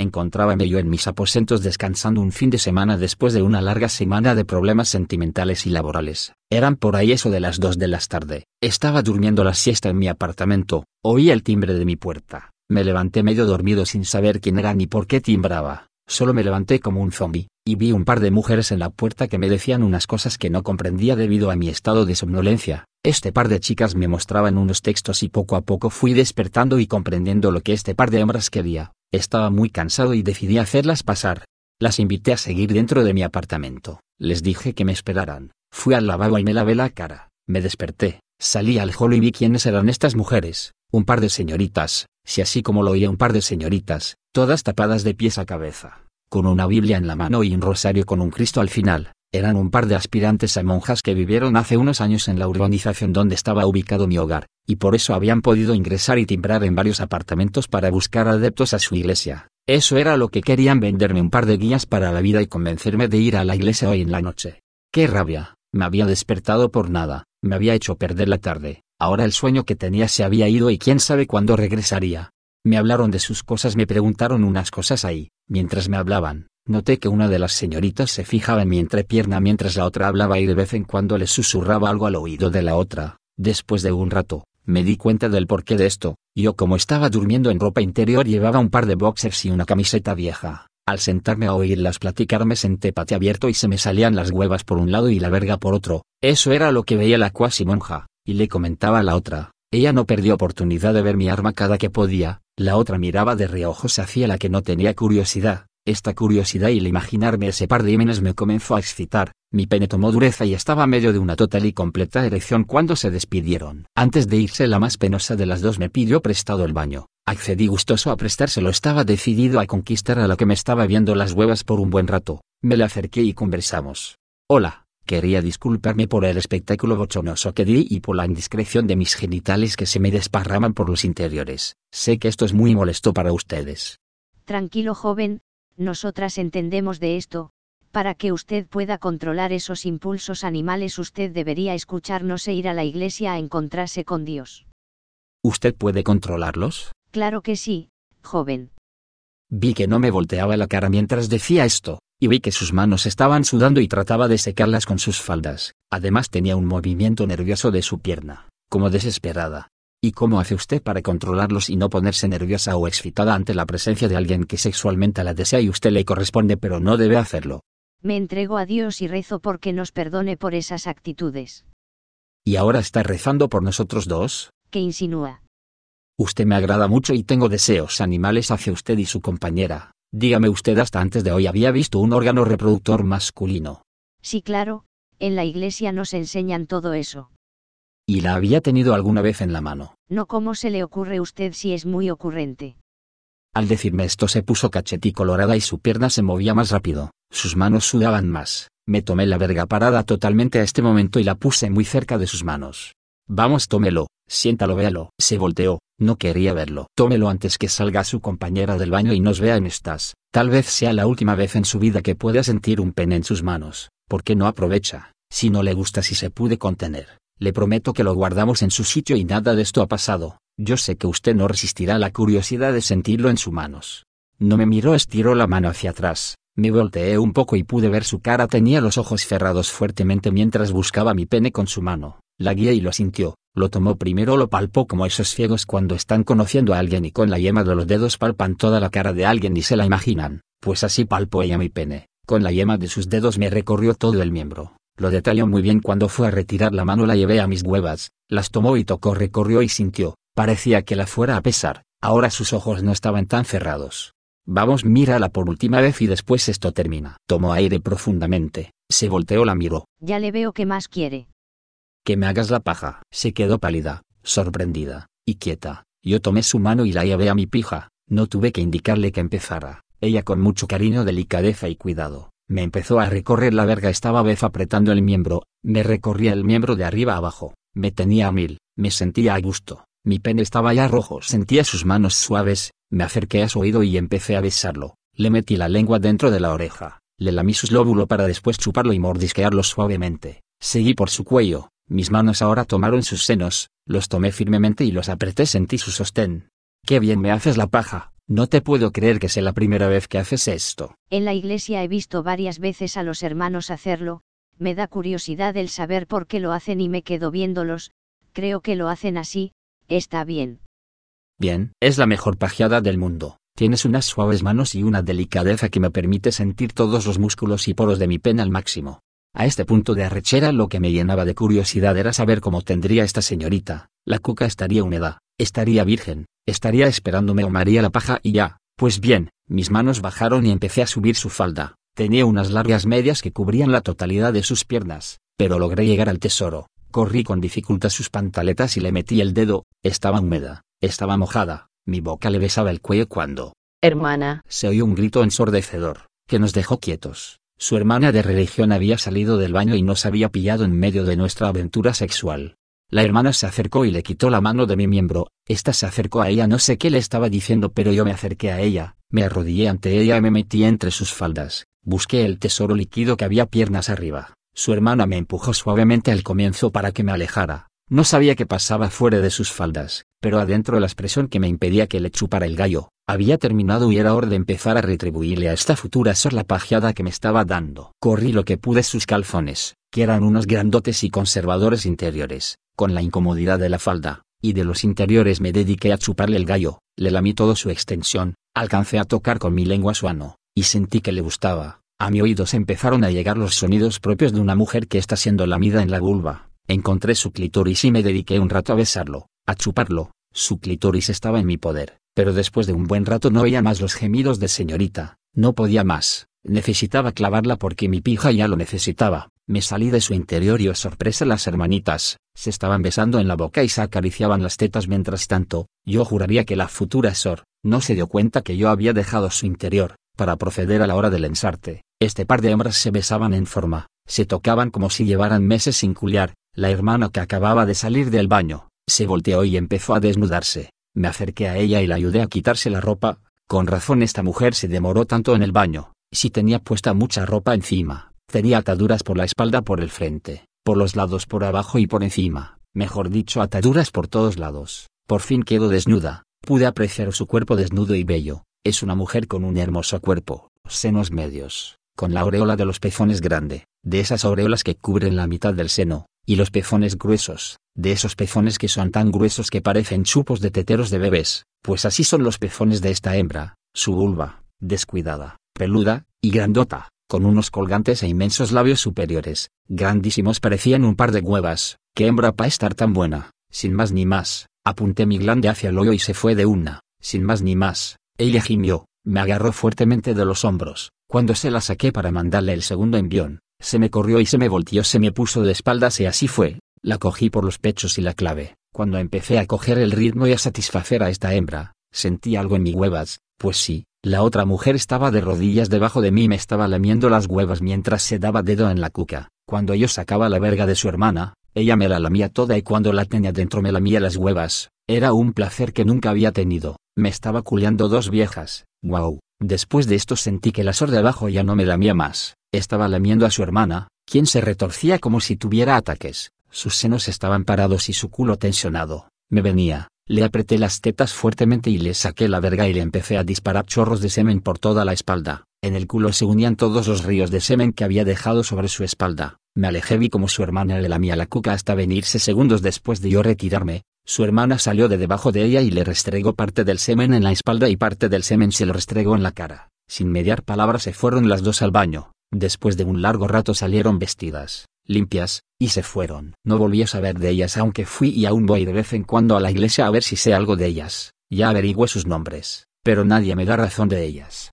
Encontrábame yo en mis aposentos descansando un fin de semana después de una larga semana de problemas sentimentales y laborales. Eran por ahí eso de las dos de la tarde. Estaba durmiendo la siesta en mi apartamento, oí el timbre de mi puerta. Me levanté medio dormido sin saber quién era ni por qué timbraba. Solo me levanté como un zombi, y vi un par de mujeres en la puerta que me decían unas cosas que no comprendía debido a mi estado de somnolencia. Este par de chicas me mostraban unos textos y poco a poco fui despertando y comprendiendo lo que este par de hombres quería. Estaba muy cansado y decidí hacerlas pasar. Las invité a seguir dentro de mi apartamento. Les dije que me esperaran. Fui al lavabo y me lavé la cara. Me desperté, salí al hall y vi quiénes eran estas mujeres. Un par de señoritas, si así como lo oía un par de señoritas, todas tapadas de pies a cabeza, con una Biblia en la mano y un rosario con un Cristo al final. Eran un par de aspirantes a monjas que vivieron hace unos años en la urbanización donde estaba ubicado mi hogar, y por eso habían podido ingresar y timbrar en varios apartamentos para buscar adeptos a su iglesia. Eso era lo que querían venderme un par de guías para la vida y convencerme de ir a la iglesia hoy en la noche. ¡Qué rabia! Me había despertado por nada, me había hecho perder la tarde, ahora el sueño que tenía se había ido y quién sabe cuándo regresaría. Me hablaron de sus cosas, me preguntaron unas cosas ahí, mientras me hablaban, Noté que una de las señoritas se fijaba en mi entrepierna mientras la otra hablaba y de vez en cuando le susurraba algo al oído de la otra. Después de un rato, me di cuenta del porqué de esto. Yo como estaba durmiendo en ropa interior llevaba un par de boxers y una camiseta vieja. Al sentarme a oírlas platicar me senté pate abierto y se me salían las huevas por un lado y la verga por otro. Eso era lo que veía la cuasi monja, y le comentaba a la otra. Ella no perdió oportunidad de ver mi arma cada que podía, la otra miraba de reojo se hacía la que no tenía curiosidad, esta curiosidad y el imaginarme ese par de ímenes me comenzó a excitar, mi pene tomó dureza y estaba medio de una total y completa erección cuando se despidieron. Antes de irse la más penosa de las dos me pidió prestado el baño. Accedí gustoso a prestárselo, estaba decidido a conquistar a la que me estaba viendo las huevas por un buen rato. Me le acerqué y conversamos. Hola, quería disculparme por el espectáculo bochonoso que di y por la indiscreción de mis genitales que se me desparraman por los interiores. Sé que esto es muy molesto para ustedes. Tranquilo joven, nosotras entendemos de esto, para que usted pueda controlar esos impulsos animales usted debería escucharnos e ir a la iglesia a encontrarse con Dios. ¿Usted puede controlarlos? Claro que sí, joven. Vi que no me volteaba la cara mientras decía esto, y vi que sus manos estaban sudando y trataba de secarlas con sus faldas. Además tenía un movimiento nervioso de su pierna, como desesperada. ¿Y cómo hace usted para controlarlos y no ponerse nerviosa o excitada ante la presencia de alguien que sexualmente la desea y usted le corresponde pero no debe hacerlo? Me entrego a Dios y rezo porque nos perdone por esas actitudes. ¿Y ahora está rezando por nosotros dos? ¿Qué insinúa? Usted me agrada mucho y tengo deseos animales hacia usted y su compañera. Dígame usted hasta antes de hoy había visto un órgano reproductor masculino. Sí, claro, en la iglesia nos enseñan todo eso. ¿Y la había tenido alguna vez en la mano? No, ¿cómo se le ocurre usted si es muy ocurrente? Al decirme esto se puso cachetí colorada y su pierna se movía más rápido, sus manos sudaban más. Me tomé la verga parada totalmente a este momento y la puse muy cerca de sus manos. Vamos, tómelo, siéntalo, véalo. Se volteó, no quería verlo. Tómelo antes que salga su compañera del baño y nos vea en estas. Tal vez sea la última vez en su vida que pueda sentir un pene en sus manos. ¿Por qué no aprovecha? Si no le gusta si se puede contener. Le prometo que lo guardamos en su sitio y nada de esto ha pasado. Yo sé que usted no resistirá la curiosidad de sentirlo en sus manos. No me miró, estiró la mano hacia atrás. Me volteé un poco y pude ver su cara. Tenía los ojos cerrados fuertemente mientras buscaba mi pene con su mano. La guía y lo sintió. Lo tomó primero, lo palpó como esos ciegos cuando están conociendo a alguien y con la yema de los dedos palpan toda la cara de alguien y se la imaginan. Pues así palpó ella mi pene. Con la yema de sus dedos me recorrió todo el miembro. Lo detalló muy bien cuando fue a retirar la mano la llevé a mis huevas, las tomó y tocó recorrió y sintió, parecía que la fuera a pesar, ahora sus ojos no estaban tan cerrados. Vamos mírala por última vez y después esto termina. Tomó aire profundamente, se volteó la miró. Ya le veo que más quiere. Que me hagas la paja. Se quedó pálida, sorprendida, y quieta. Yo tomé su mano y la llevé a mi pija, no tuve que indicarle que empezara. Ella con mucho cariño, delicadeza y cuidado, me empezó a recorrer la verga, estaba vez apretando el miembro, me recorría el miembro de arriba abajo, me tenía a mil, me sentía a gusto, mi pene estaba ya rojo, sentía sus manos suaves, me acerqué a su oído y empecé a besarlo, le metí la lengua dentro de la oreja, le lamí su lóbulo para después chuparlo y mordisquearlo suavemente, seguí por su cuello, mis manos ahora tomaron sus senos, los tomé firmemente y los apreté, sentí su sostén. Qué bien me haces la paja, No te puedo creer que sea la primera vez que haces esto. En la iglesia he visto varias veces a los hermanos hacerlo, me da curiosidad el saber por qué lo hacen y me quedo viéndolos, creo que lo hacen así, está bien. Bien, es la mejor pajeada del mundo. Tienes unas suaves manos y una delicadeza que me permite sentir todos los músculos y poros de mi pena al máximo. A este punto de arrechera lo que me llenaba de curiosidad era saber cómo tendría esta señorita, la cuca estaría húmeda, estaría virgen, estaría esperándome o maría la paja y ya, pues bien, mis manos bajaron y empecé a subir su falda, tenía unas largas medias que cubrían la totalidad de sus piernas, pero logré llegar al tesoro, corrí con dificultad sus pantaletas y le metí el dedo, estaba húmeda, estaba mojada, mi boca le besaba el cuello cuando... Hermana. Se oyó un grito ensordecedor, que nos dejó quietos. Su hermana de religión había salido del baño y nos había pillado en medio de nuestra aventura sexual. La hermana se acercó y le quitó la mano de mi miembro, esta se acercó a ella no sé qué le estaba diciendo pero yo me acerqué a ella, me arrodillé ante ella y me metí entre sus faldas, busqué el tesoro líquido que había piernas arriba. Su hermana me empujó suavemente al comienzo para que me alejara, no sabía qué pasaba fuera de sus faldas, pero adentro la expresión que me impedía que le chupara el gallo, había terminado y era hora de empezar a retribuirle a esta futura sor la pajeada que me estaba dando. Corrí lo que pude sus calzones, que eran unos grandotes y conservadores interiores, con la incomodidad de la falda, y de los interiores me dediqué a chuparle el gallo, le lamí toda su extensión, alcancé a tocar con mi lengua su ano, y sentí que le gustaba. A mi oído se empezaron a llegar los sonidos propios de una mujer que está siendo lamida en la vulva. Encontré su clítoris y me dediqué un rato a besarlo, a chuparlo. Su clítoris estaba en mi poder, pero después de un buen rato no oía más los gemidos de señorita, no podía más, necesitaba clavarla porque mi pija ya lo necesitaba. Me salí de su interior y oh sorpresa las hermanitas, se estaban besando en la boca y se acariciaban las tetas mientras tanto, yo juraría que la futura Sor, no se dio cuenta que yo había dejado su interior, para proceder a la hora del ensarte. Este par de hembras se besaban en forma, se tocaban como si llevaran meses sin culiar, la hermana que acababa de salir del baño, se volteó y empezó a desnudarse. Me acerqué a ella y la ayudé a quitarse la ropa. Con razón esta mujer se demoró tanto en el baño. Si tenía puesta mucha ropa encima, tenía ataduras por la espalda por el frente, por los lados por abajo y por encima, mejor dicho ataduras por todos lados. Por fin quedó desnuda, pude apreciar su cuerpo desnudo y bello. Es una mujer con un hermoso cuerpo, senos medios, con la aureola de los pezones grande, de esas aureolas que cubren la mitad del seno, y los pezones gruesos, de esos pezones que son tan gruesos que parecen chupos de teteros de bebés, pues así son los pezones de esta hembra, su vulva, descuidada, peluda, y grandota, con unos colgantes e inmensos labios superiores, grandísimos parecían un par de huevas, qué hembra para estar tan buena, sin más ni más, apunté mi glande hacia el hoyo y se fue de una, sin más ni más, ella gimió, me agarró fuertemente de los hombros, cuando se la saqué para mandarle el segundo envión, se me corrió y se me volteó, se me puso de espaldas y así fue. La cogí por los pechos y la clave. Cuando empecé a coger el ritmo y a satisfacer a esta hembra, sentí algo en mis huevas, pues sí, la otra mujer estaba de rodillas debajo de mí y me estaba lamiendo las huevas mientras se daba dedo en la cuca. Cuando yo sacaba la verga de su hermana, ella me la lamía toda y cuando la tenía dentro me lamía las huevas. Era un placer que nunca había tenido. Me estaba culeando dos viejas. Wow. Después de esto sentí que la sor de abajo ya no me lamía más. Estaba lamiendo a su hermana, quien se retorcía como si tuviera ataques, sus senos estaban parados y su culo tensionado. Me venía, le apreté las tetas fuertemente y le saqué la verga y le empecé a disparar chorros de semen por toda la espalda. En el culo se unían todos los ríos de semen que había dejado sobre su espalda. Me alejé vi como su hermana le lamía la cuca hasta venirse segundos después de yo retirarme. Su hermana salió de debajo de ella y le restregó parte del semen en la espalda y parte del semen se lo restregó en la cara. Sin mediar palabras se fueron las dos al baño. Después de un largo rato salieron vestidas, limpias, y se fueron. No volví a saber de ellas aunque fui y aún voy de vez en cuando a la iglesia a ver si sé algo de ellas. Ya averigüé sus nombres, pero nadie me da razón de ellas.